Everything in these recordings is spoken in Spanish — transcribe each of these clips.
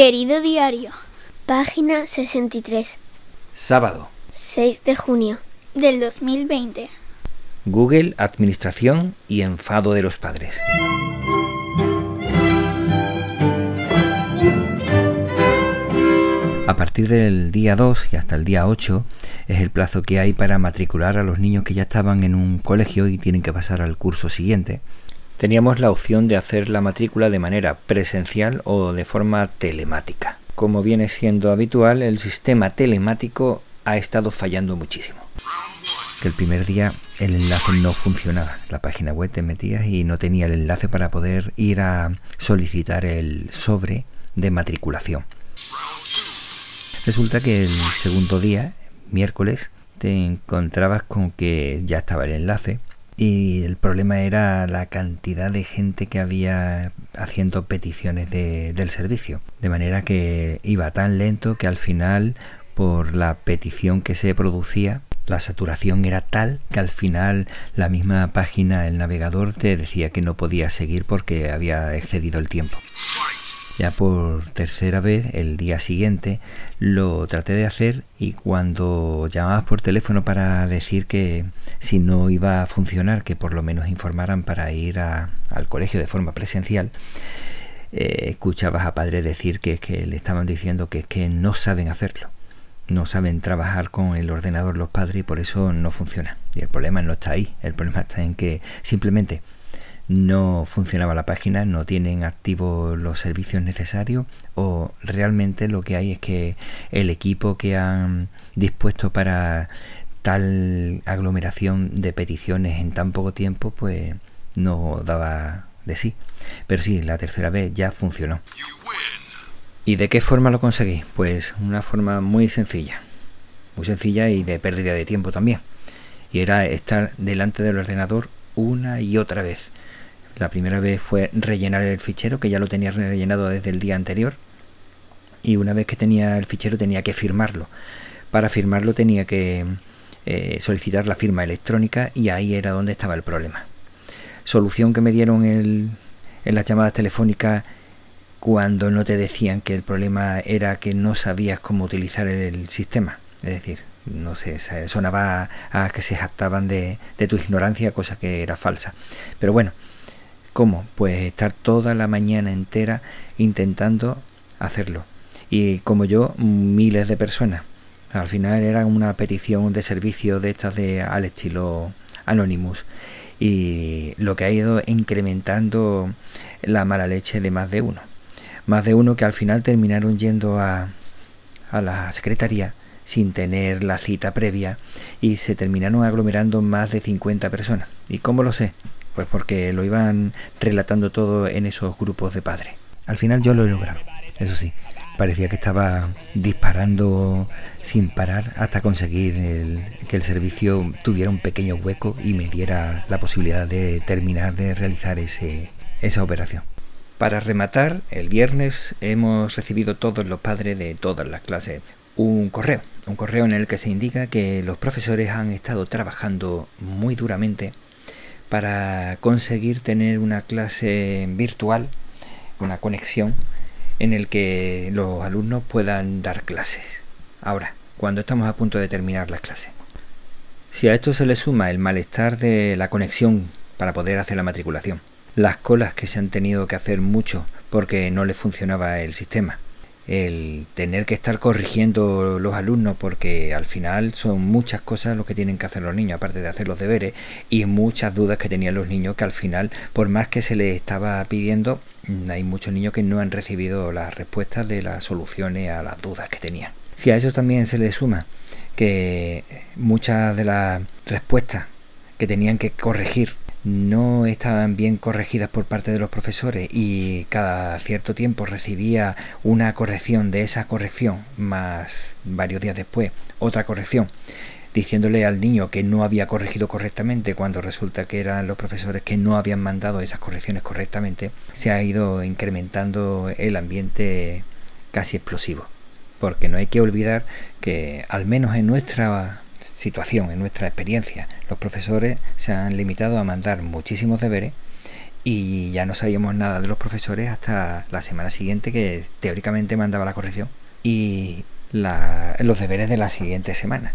Querido diario, Página 63. Sábado. 6 de junio. del 2020. Google, Administración y enfado de los padres. A partir del día 2 y hasta el día 8 es el plazo que hay para matricular a los niños que ya estaban en un colegio y tienen que pasar al curso siguiente. Teníamos la opción de hacer la matrícula de manera presencial o de forma telemática. Como viene siendo habitual, el sistema telemático ha estado fallando muchísimo. El primer día el enlace no funcionaba. La página web te metías y no tenía el enlace para poder ir a solicitar el sobre de matriculación. Resulta que el segundo día, miércoles, te encontrabas con que ya estaba el enlace y el problema era la cantidad de gente que había haciendo peticiones de- del servicio. De manera que iba tan lento que al final, por la petición que se producía, la saturación era tal que al final la misma página, el navegador, te decía que no podía seguir porque había excedido el tiempo. Ya por tercera vez, el día siguiente, lo traté de hacer y cuando llamabas por teléfono para decir que si no iba a funcionar, que por lo menos informaran para ir al colegio de forma presencial, eh, escuchabas a padres decir que es que le estaban diciendo que es que no saben hacerlo. No saben trabajar con el ordenador los padres y por eso no funciona. Y el problema no está ahí, el problema está en que simplemente no funcionaba la página, no tienen activos los servicios necesarios o realmente lo que hay es que el equipo que han dispuesto para tal aglomeración de peticiones en tan poco tiempo pues no daba de sí. Pero sí, la tercera vez ya funcionó. ¿Y de qué forma lo conseguí? Pues una forma muy sencilla. Muy sencilla y de pérdida de tiempo también. Y era estar delante del ordenador una y otra vez. La primera vez fue rellenar el fichero, que ya lo tenía rellenado desde el día anterior. Y una vez que tenía el fichero tenía que firmarlo. Para firmarlo tenía que eh, solicitar la firma electrónica y ahí era donde estaba el problema. Solución que me dieron en las llamadas telefónicas cuando no te decían que el problema era que no sabías cómo utilizar el sistema. Es decir, no sé, sonaba a, que se jactaban de tu ignorancia, cosa que era falsa. Pero bueno, ¿cómo? Pues estar toda la mañana entera intentando hacerlo. Y como yo, miles de personas. Al final era una petición de servicio de estas de al estilo Anonymous. Y lo que ha ido incrementando la mala leche de más de uno. Más de uno que al final terminaron yendo a, a la secretaría sin tener la cita previa y se terminaron aglomerando más de 50 personas. ¿Y cómo lo sé? Pues porque lo iban relatando todo en esos grupos de padres. Al final yo lo he logrado, eso sí. Parecía que estaba disparando sin parar hasta conseguir que el servicio tuviera un pequeño hueco y me diera la posibilidad de terminar de realizar ese, esa operación. Para rematar, el viernes hemos recibido todos los padres de todas las clases un correo, un correo en el que se indica que los profesores han estado trabajando muy duramente para conseguir tener una clase virtual, una conexión en el que los alumnos puedan dar clases. Ahora, cuando estamos a punto de terminar las clases. Si a esto se le suma el malestar de la conexión para poder hacer la matriculación, las colas que se han tenido que hacer mucho porque no les funcionaba el sistema, el tener que estar corrigiendo los alumnos porque al final son muchas cosas lo que tienen que hacer los niños, aparte de hacer los deberes, y muchas dudas que tenían los niños que al final, por más que se les estaba pidiendo, hay muchos niños que no han recibido las respuestas de las soluciones a las dudas que tenían. Si a eso también se le suma que muchas de las respuestas que tenían que corregir no estaban bien corregidas por parte de los profesores y cada cierto tiempo recibía una corrección de esa corrección más varios días después otra corrección diciéndole al niño que no había corregido correctamente cuando resulta que eran los profesores que no habían mandado esas correcciones correctamente se ha ido incrementando el ambiente casi explosivo. Porque no hay que olvidar que al menos en nuestra situación, en nuestra experiencia, los profesores se han limitado a mandar muchísimos deberes y ya no sabíamos nada de los profesores hasta la semana siguiente que teóricamente mandaba la corrección y los deberes de la siguiente semana.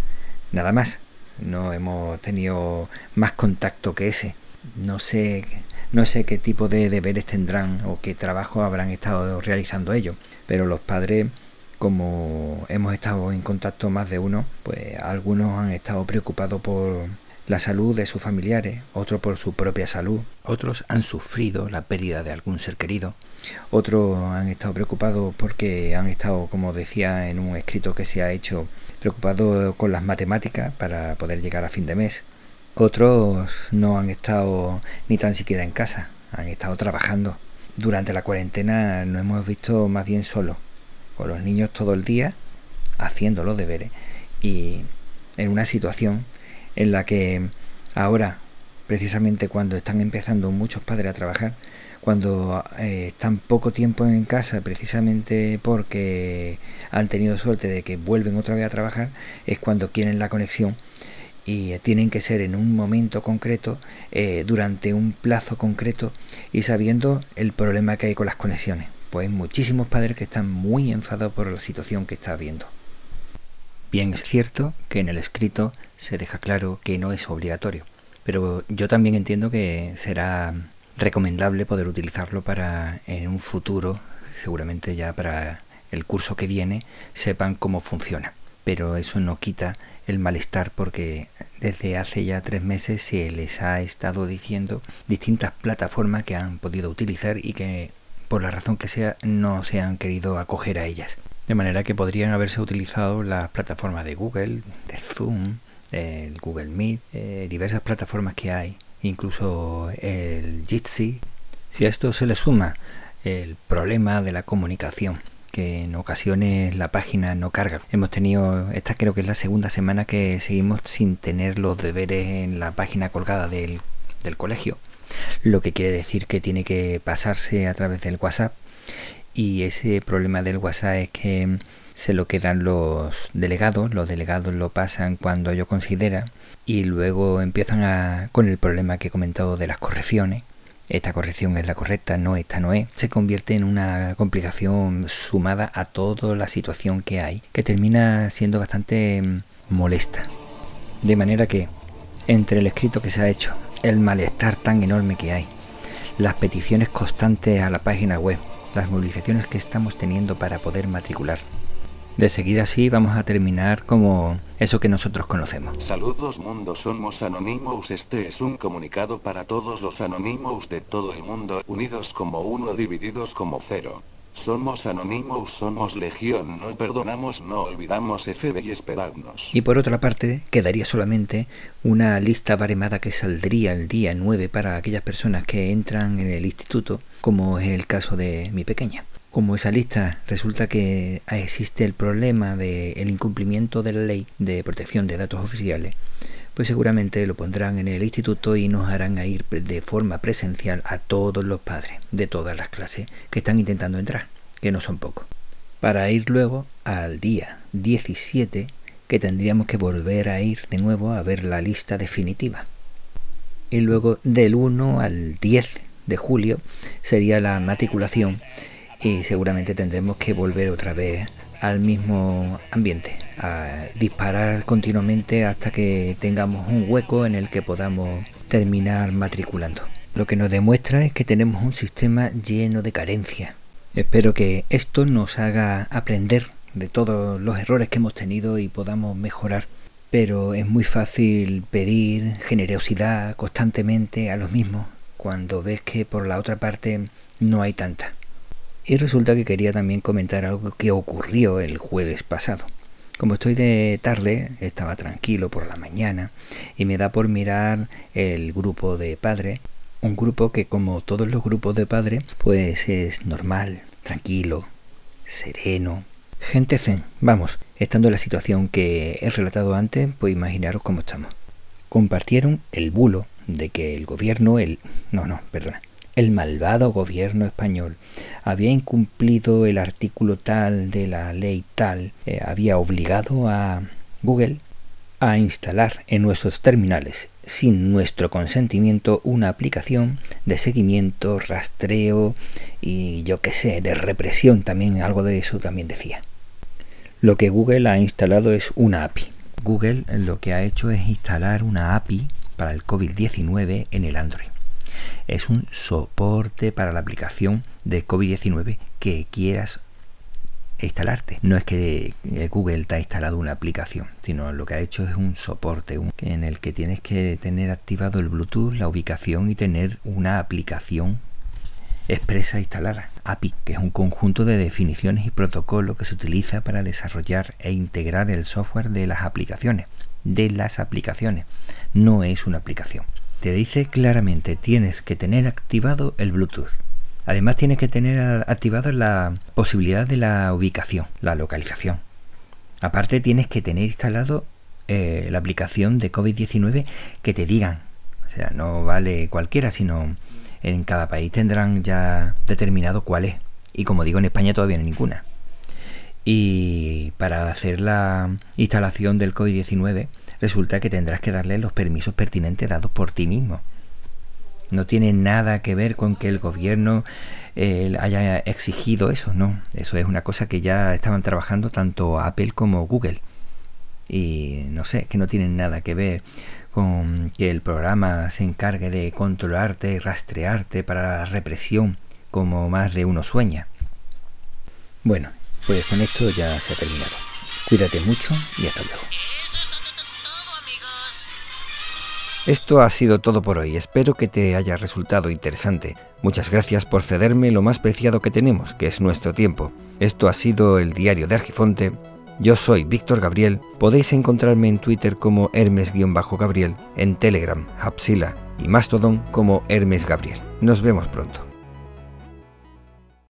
Nada más. No hemos tenido más contacto que ese. No sé, no sé qué tipo de deberes tendrán o qué trabajo habrán estado realizando ellos, pero los padres como hemos estado en contacto más de uno, pues algunos han estado preocupados por la salud de sus familiares, otros por su propia salud, otros han sufrido la pérdida de algún ser querido, otros han estado preocupados porque han estado, como decía en un escrito que se ha hecho, preocupados con las matemáticas para poder llegar a fin de mes. Otros no han estado ni tan siquiera en casa, han estado trabajando. Durante la cuarentena nos hemos visto más bien solos, con los niños todo el día haciendo los deberes y en una situación en la que ahora, precisamente cuando están empezando muchos padres a trabajar, cuando eh, están poco tiempo en casa, precisamente porque han tenido suerte de que vuelven otra vez a trabajar, es cuando quieren la conexión y tienen que ser en un momento concreto, eh, durante un plazo concreto y sabiendo el problema que hay con las conexiones. Pues muchísimos padres que están muy enfadados por la situación que está habiendo. Bien es cierto que en el escrito se deja claro que no es obligatorio, pero yo también entiendo que será recomendable poder utilizarlo para en un futuro, seguramente ya para el curso que viene, sepan cómo funciona. Pero eso no quita el malestar porque desde hace ya tres meses se les ha estado diciendo distintas plataformas que han podido utilizar y que por la razón que sea no se han querido acoger a ellas. De manera que podrían haberse utilizado las plataformas de Google, de Zoom, el Google Meet, eh, diversas plataformas que hay, incluso el Jitsi. Si a esto se le suma el problema de la comunicación, que en ocasiones la página no carga. Hemos tenido, esta creo que es la segunda semana que seguimos sin tener los deberes en la página colgada del, del colegio, lo que quiere decir que tiene que pasarse a través del WhatsApp y ese problema del WhatsApp es que se lo quedan los delegados, los delegados lo pasan cuando ellos consideran y luego empiezan a, con el problema que he comentado de las correcciones. Esta corrección es la correcta, no, esta no es. Se convierte en una complicación sumada a toda la situación que hay, que termina siendo bastante molesta. De manera que, entre el escrito que se ha hecho, el malestar tan enorme que hay, las peticiones constantes a la página web, las movilizaciones que estamos teniendo para poder matricular. De seguir así vamos a terminar como eso que nosotros conocemos. Saludos mundo, somos Anonymous. Este es un comunicado para todos los Anonymous de todo el mundo, unidos como uno, divididos como cero. Somos Anonymous, somos Legión, no perdonamos, no olvidamos FBI esperadnos. Y por otra parte, quedaría solamente una lista baremada que saldría el día 9 para aquellas personas que entran en el instituto, como es el caso de mi pequeña. Como esa lista resulta que existe el problema del incumplimiento de la ley de protección de datos oficiales, pues seguramente lo pondrán en el instituto y nos harán ir de forma presencial a todos los padres de todas las clases que están intentando entrar, que no son pocos, para ir luego al día 17 que tendríamos que volver a ir de nuevo a ver la lista definitiva. Y luego del 1 al 10 de julio sería la matriculación y seguramente tendremos que volver otra vez al mismo ambiente, a disparar continuamente hasta que tengamos un hueco en el que podamos terminar matriculando. Lo que nos demuestra es que tenemos un sistema lleno de carencias. Espero que esto nos haga aprender de todos los errores que hemos tenido y podamos mejorar. Pero es muy fácil pedir generosidad constantemente a los mismos cuando ves que por la otra parte no hay tanta. Y resulta que quería también comentar algo que ocurrió el jueves pasado. Como estoy de tarde, estaba tranquilo por la mañana y me da por mirar el grupo de padres, un grupo que como todos los grupos de padres, pues es normal, tranquilo, sereno, gente zen, vamos, estando en la situación que he relatado antes, pues imaginaros cómo estamos. Compartieron el bulo de que el gobierno, el... no, no, perdona, el malvado gobierno español había incumplido el artículo tal de la ley tal, eh, había obligado a Google a instalar en nuestros terminales sin nuestro consentimiento una aplicación de seguimiento, rastreo y yo qué sé, de represión también, algo de eso también decía. Lo que Google ha instalado es una API. Google lo que ha hecho es instalar una API para el COVID-19 en el Android. Es un soporte para la aplicación de COVID-19 que quieras instalarte. No es que eh, Google te ha instalado una aplicación, sino lo que ha hecho es un soporte en el que tienes que tener activado el Bluetooth, la ubicación y tener una aplicación expresa instalada. API, que es un conjunto de definiciones y protocolos que se utiliza para desarrollar e integrar el software de las aplicaciones. De las aplicaciones. No es una aplicación. Te dice claramente tienes que tener activado el Bluetooth Además tienes que tener activada la posibilidad de la ubicación, la localización. Aparte tienes que tener instalado eh, la aplicación de COVID-19 que te digan. O sea, no vale cualquiera, sino en cada país tendrán ya determinado cuál es. Y como digo, en España todavía no hay ninguna. Y para hacer la instalación del COVID-19 resulta que tendrás que darle los permisos pertinentes dados por ti mismo. No tiene nada que ver con que el gobierno eh, haya exigido eso, no. Eso es una cosa que ya estaban trabajando tanto Apple como Google. Y no sé, que no tienen nada que ver con que el programa se encargue de controlarte y rastrearte para la represión, como más de uno sueña. Bueno, pues con esto ya se ha terminado. Cuídate mucho y hasta luego. Esto ha sido todo por hoy, espero que te haya resultado interesante. Muchas gracias por cederme lo más preciado que tenemos, que es nuestro tiempo. Esto ha sido el diario de Argifonte. Yo soy Víctor Gabriel, podéis encontrarme en Twitter como Hermes-Gabriel, en Telegram, Hapsila y Mastodon como Hermes Gabriel. Nos vemos pronto.